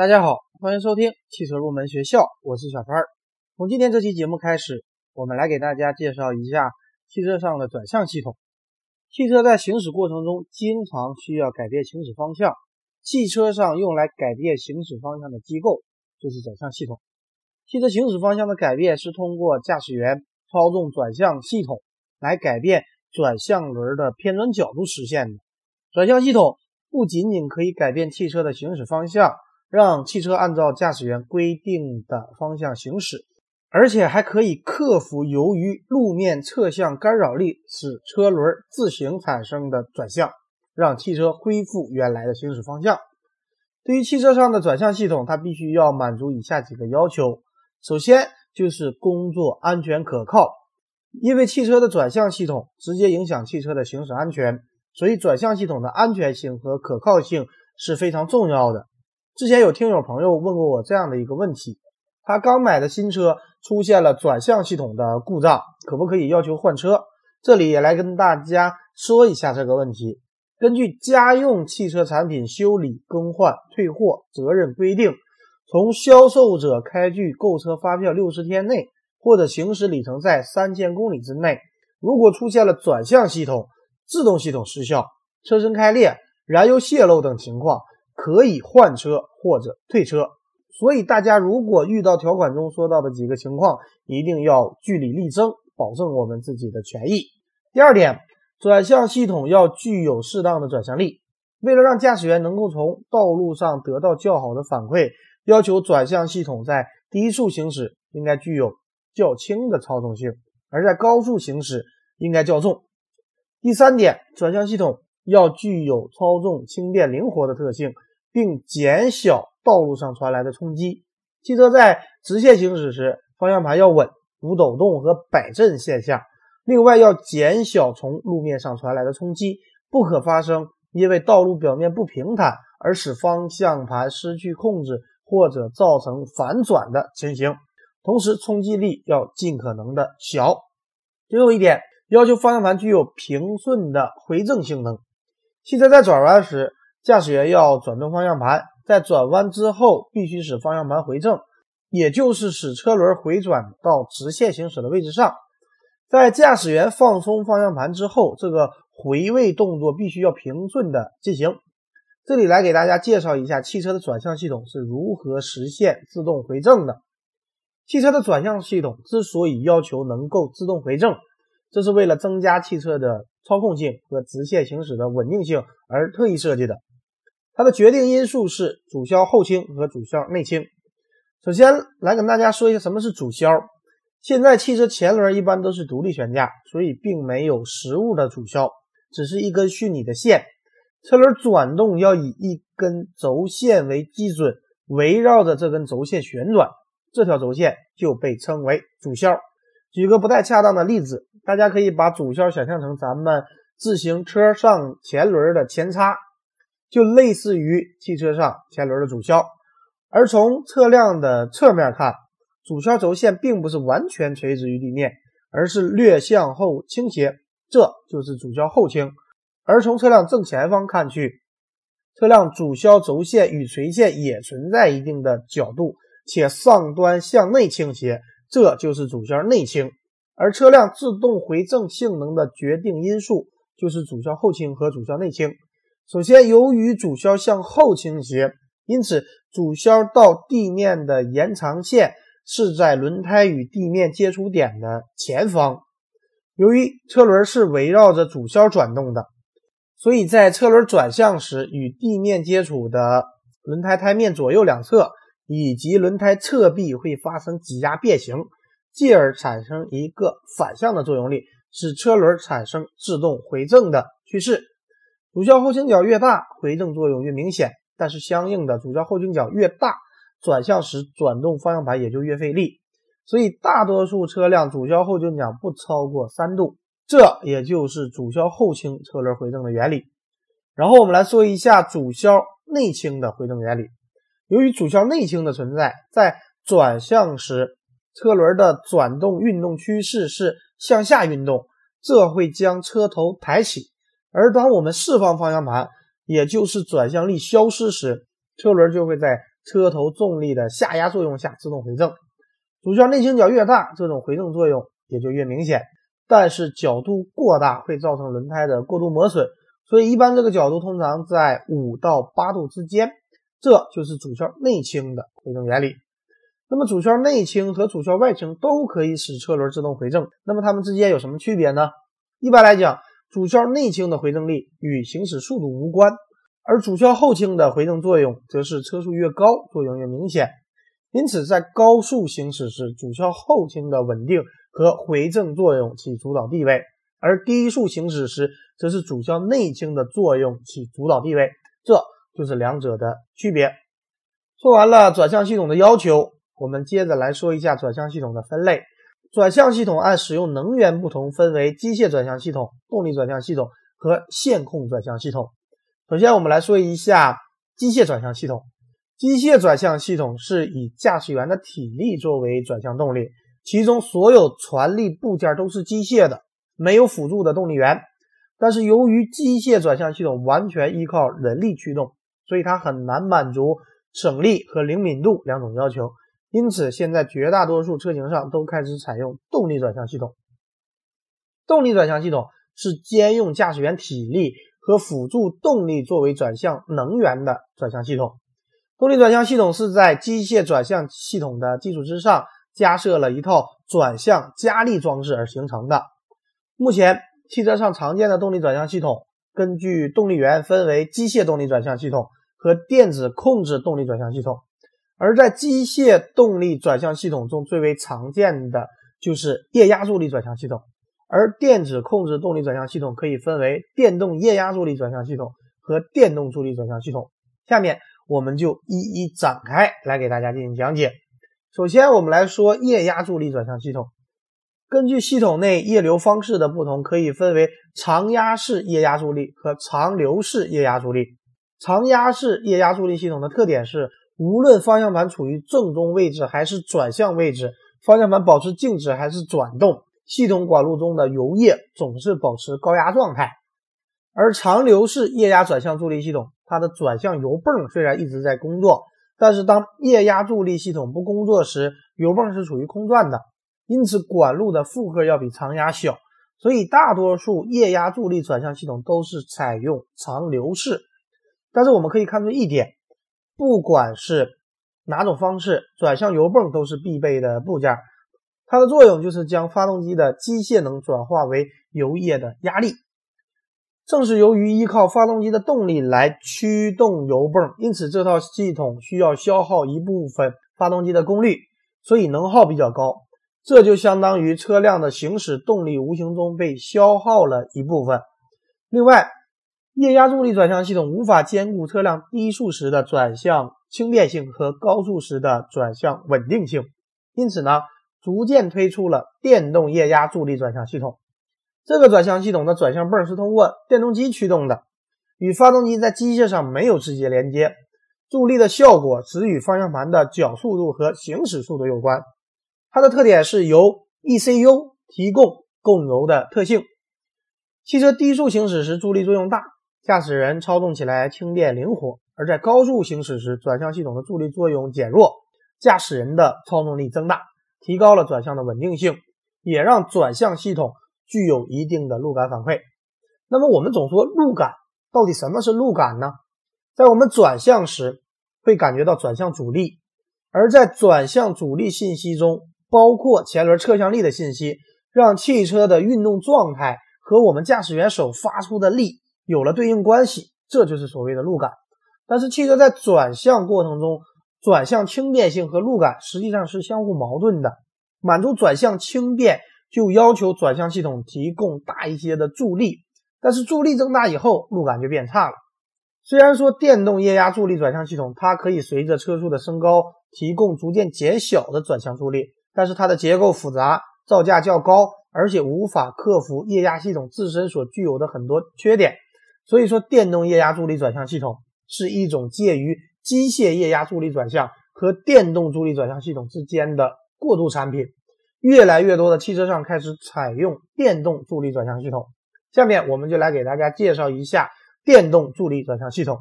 大家好，欢迎收听汽车入门学校，我是小川。从今天这期节目开始，我们来给大家介绍一下汽车上的转向系统。汽车在行驶过程中经常需要改变行驶方向，汽车上用来改变行驶方向的机构就是转向系统。汽车行驶方向的改变是通过驾驶员操纵转向系统来改变转向轮的偏转角度实现的。转向系统不仅仅可以改变汽车的行驶方向，让汽车按照驾驶员规定的方向行驶，而且还可以克服由于路面侧向干扰力使车轮自行产生的转向，让汽车恢复原来的行驶方向。对于汽车上的转向系统，它必须要满足以下几个要求。首先就是工作安全可靠，因为汽车的转向系统直接影响汽车的行驶安全，所以转向系统的安全性和可靠性是非常重要的。之前有听友朋友问过我这样的一个问题：他刚买的新车出现了转向系统的故障，可不可以要求换车？这里也来跟大家说一下这个问题。根据家用汽车产品修理、更换、退货责任规定。从销售者开具购车发票六十天内，或者行驶里程在三千公里之内，如果出现了转向系统、制动系统失效、车身开裂、燃油泄漏等情况，可以换车或者退车。所以大家如果遇到条款中说到的几个情况，一定要据理力争，保证我们自己的权益。第二点，转向系统要具有适当的转向力，为了让驾驶员能够从道路上得到较好的反馈。要求转向系统在低速行驶应该具有较轻的操纵性，而在高速行驶应该较重。第三点，转向系统要具有操纵轻便灵活的特性，并减小道路上传来的冲击。汽车在直线行驶时，方向盘要稳，无抖动和摆震现象。另外，要减小从路面上传来的冲击，不可发生因为道路表面不平坦而使方向盘失去控制。或者造成反转的情形，同时冲击力要尽可能的小。最后一点，要求方向盘具有平顺的回正性能。汽车在转弯时，驾驶员要转动方向盘，在转弯之后必须使方向盘回正，也就是使车轮回转到直线行驶的位置上。在驾驶员放松方向盘之后，这个回位动作必须要平顺的进行。这里来给大家介绍一下汽车的转向系统是如何实现自动回正的。汽车的转向系统之所以要求能够自动回正，这是为了增加汽车的操控性和直线行驶的稳定性而特意设计的。它的决定因素是主销后倾和主销内倾。首先来跟大家说一下什么是主销。现在汽车前轮一般都是独立悬架，所以并没有实物的主销，只是一根虚拟的线。车轮转动要以一根轴线为基准，围绕着这根轴线旋转，这条轴线就被称为主销。举个不太恰当的例子，大家可以把主销想象成咱们自行车上前轮的前叉，就类似于汽车上前轮的主销。而从车辆的侧面看，主销轴线并不是完全垂直于地面，而是略向后倾斜，这就是主销后倾。而从车辆正前方看去，车辆主销轴线与垂线也存在一定的角度，且上端向内倾斜，这就是主销内倾。而车辆自动回正性能的决定因素就是主销后倾和主销内倾。首先，由于主销向后倾斜，因此主销到地面的延长线是在轮胎与地面接触点的前方。由于车轮是围绕着主销转动的。所以在车轮转向时，与地面接触的轮胎胎面左右两侧以及轮胎侧壁会发生挤压变形，继而产生一个反向的作用力，使车轮产生自动回正的趋势。主销后倾角越大，回正作用越明显，但是相应的，主销后倾角越大，转向时转动方向盘也就越费力。所以大多数车辆主销后倾角不超过三度。这也就是主销后倾车轮回正的原理。然后我们来说一下主销内倾的回正原理。由于主销内倾的存在，在转向时，车轮的转动运动趋势是向下运动，这会将车头抬起。而当我们释放方向盘，也就是转向力消失时，车轮就会在车头重力的下压作用下自动回正。主销内倾角越大，这种回正作用也就越明显。但是角度过大会造成轮胎的过度磨损，所以一般这个角度通常在五到八度之间。这就是主销内倾的回正原理。那么主销内倾和主销外倾都可以使车轮自动回正，那么它们之间有什么区别呢？一般来讲，主销内倾的回正力与行驶速度无关，而主销后倾的回正作用则是车速越高，作用越明显。因此，在高速行驶时，主销后倾的稳定和回正作用起主导地位，而低速行驶时，则是主销内倾的作用起主导地位。这就是两者的区别。说完了转向系统的要求。我们接着来说一下转向系统的分类。转向系统按使用能源不同，分为机械转向系统、动力转向系统和线控转向系统。首先，我们来说一下机械转向系统。机械转向系统是以驾驶员的体力作为转向动力，其中所有传力部件都是机械的，没有辅助的动力源。但是，由于机械转向系统完全依靠人力驱动，所以它很难满足省力和灵敏度两种要求。因此，现在绝大多数车型上都开始采用动力转向系统。动力转向系统是兼用驾驶员体力和辅助动力作为转向能源的转向系统。动力转向系统是在机械转向系统的基础之上加设了一套转向加力装置而形成的。目前，汽车上常见的动力转向系统，根据动力源分为机械动力转向系统和电子控制动力转向系统。而在机械动力转向系统中最为常见的就是液压助力转向系统，而电子控制动力转向系统可以分为电动液压助力转向系统和电动助力转向系统。下面我们就一一展开来给大家进行讲解。首先，我们来说液压助力转向系统。根据系统内液流方式的不同，可以分为常压式液压助力和常流式液压助力。常压式液压助力系统的特点是。无论方向盘处于正中位置还是转向位置，方向盘保持静止还是转动，系统管路中的油液总是保持高压状态。而长流式液压转向助力系统，它的转向油泵虽然一直在工作，但是当液压助力系统不工作时，油泵是处于空转的，因此管路的负荷要比常压小，所以大多数液压助力转向系统都是采用长流式。但是我们可以看出一点。不管是哪种方式，转向油泵都是必备的部件。它的作用就是将发动机的机械能转化为油液的压力。正是由于依靠发动机的动力来驱动油泵，因此这套系统需要消耗一部分发动机的功率，所以能耗比较高。这就相当于车辆的行驶动力无形中被消耗了一部分。另外，液压助力转向系统无法兼顾车辆低速时的转向轻便性和高速时的转向稳定性，因此呢，逐渐推出了电动液压助力转向系统。这个转向系统的转向泵是通过电动机驱动的，与发动机在机械上没有直接连接，助力的效果只与方向盘的角速度和行驶速度有关。它的特点是由 ECU 提供供油的特性。汽车低速行驶时助力作用大。驾驶人操纵起来轻便灵活，而在高速行驶时，转向系统的助力作用减弱，驾驶人的操纵力增大，提高了转向的稳定性，也让转向系统具有一定的路感反馈。那么我们总说路感，到底什么是路感呢？在我们转向时会感觉到转向阻力，而在转向阻力信息中，包括前轮侧向力的信息，让汽车的运动状态和我们驾驶员手发出的力。有了对应关系，这就是所谓的路感。但是汽车在转向过程中，转向轻便性和路感实际上是相互矛盾的。满足转向轻便，就要求转向系统提供大一些的助力，但是助力增大以后，路感就变差了。虽然说电动液压助力转向系统，它可以随着车速的升高提供逐渐减小的转向助力，但是它的结构复杂，造价较高，而且无法克服液压系统自身所具有的很多缺点。所以说，电动液压助力转向系统是一种介于机械液压助力转向和电动助力转向系统之间的过渡产品。越来越多的汽车上开始采用电动助力转向系统。下面我们就来给大家介绍一下电动助力转向系统。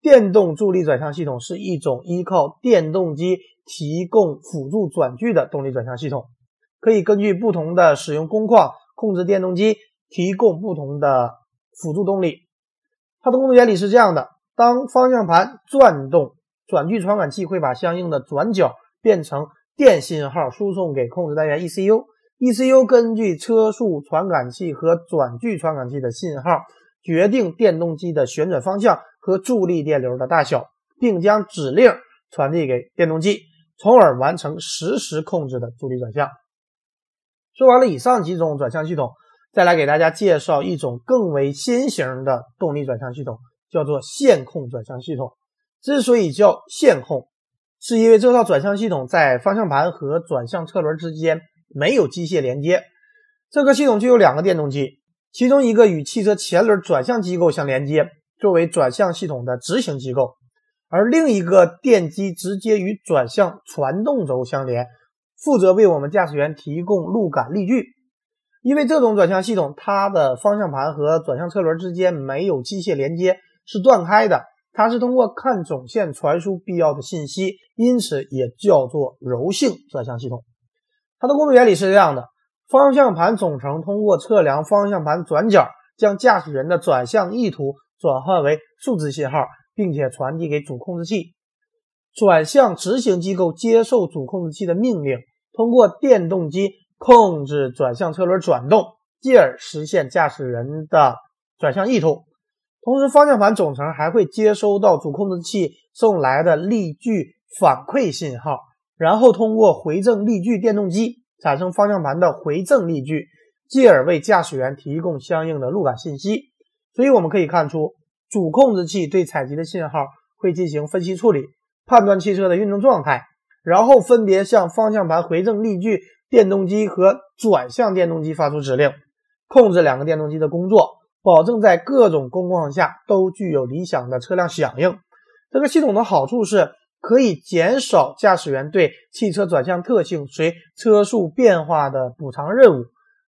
电动助力转向系统是一种依靠电动机提供辅助转距的动力转向系统，可以根据不同的使用工况控制电动机提供不同的辅助动力。它的工作原理是这样的：当方向盘转动，转距传感器会把相应的转角变成电信号输送给控制单元 ECU，ECU 根据车速传感器和转距传感器的信号，决定电动机的旋转方向。和助力电流的大小，并将指令传递给电动机，从而完成实时控制的助力转向。说完了以上几种转向系统，再来给大家介绍一种更为新型的动力转向系统，叫做线控转向系统。之所以叫线控，是因为这套转向系统在方向盘和转向车轮之间没有机械连接。这个系统具有两个电动机，其中一个与汽车前轮转向机构相连接。作为转向系统的执行机构，而另一个电机直接与转向传动轴相连，负责为我们驾驶员提供路感力矩。因为这种转向系统，它的方向盘和转向车轮之间没有机械连接，是断开的。它是通过看总线传输必要的信息，因此也叫做柔性转向系统。它的工作原理是这样的：方向盘总成通过测量方向盘转角，将驾驶人的转向意图。转换为数字信号，并且传递给主控制器。转向执行机构接受主控制器的命令，通过电动机控制转向车轮转动，继而实现驾驶人的转向意图。同时，方向盘总成还会接收到主控制器送来的力矩反馈信号，然后通过回正力矩电动机产生方向盘的回正力矩，继而为驾驶员提供相应的路感信息。所以我们可以看出，主控制器对采集的信号会进行分析处理，判断汽车的运动状态，然后分别向方向盘回正力矩电动机和转向电动机发出指令，控制两个电动机的工作，保证在各种工况下都具有理想的车辆响应。这个系统的好处是可以减少驾驶员对汽车转向特性随车速变化的补偿任务，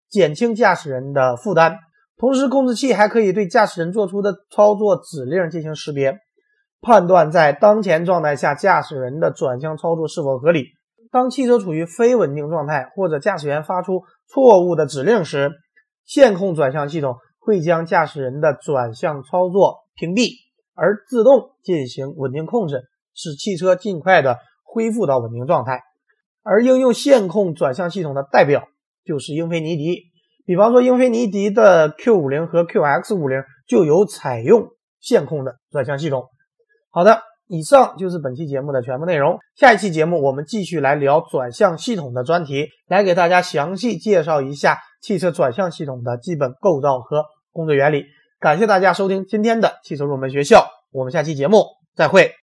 减轻驾驶人的负担。同时，控制器还可以对驾驶人做出的操作指令进行识别，判断在当前状态下驾驶人的转向操作是否合理。当汽车处于非稳定状态或者驾驶员发出错误的指令时，线控转向系统会将驾驶人的转向操作屏蔽，而自动进行稳定控制，使汽车尽快的恢复到稳定状态。而应用线控转向系统的代表就是英菲尼迪。比方说，英菲尼迪的 Q 五零和 QX 五零就有采用线控的转向系统。好的，以上就是本期节目的全部内容。下一期节目我们继续来聊转向系统的专题，来给大家详细介绍一下汽车转向系统的基本构造和工作原理。感谢大家收听今天的汽车入门学校，我们下期节目再会。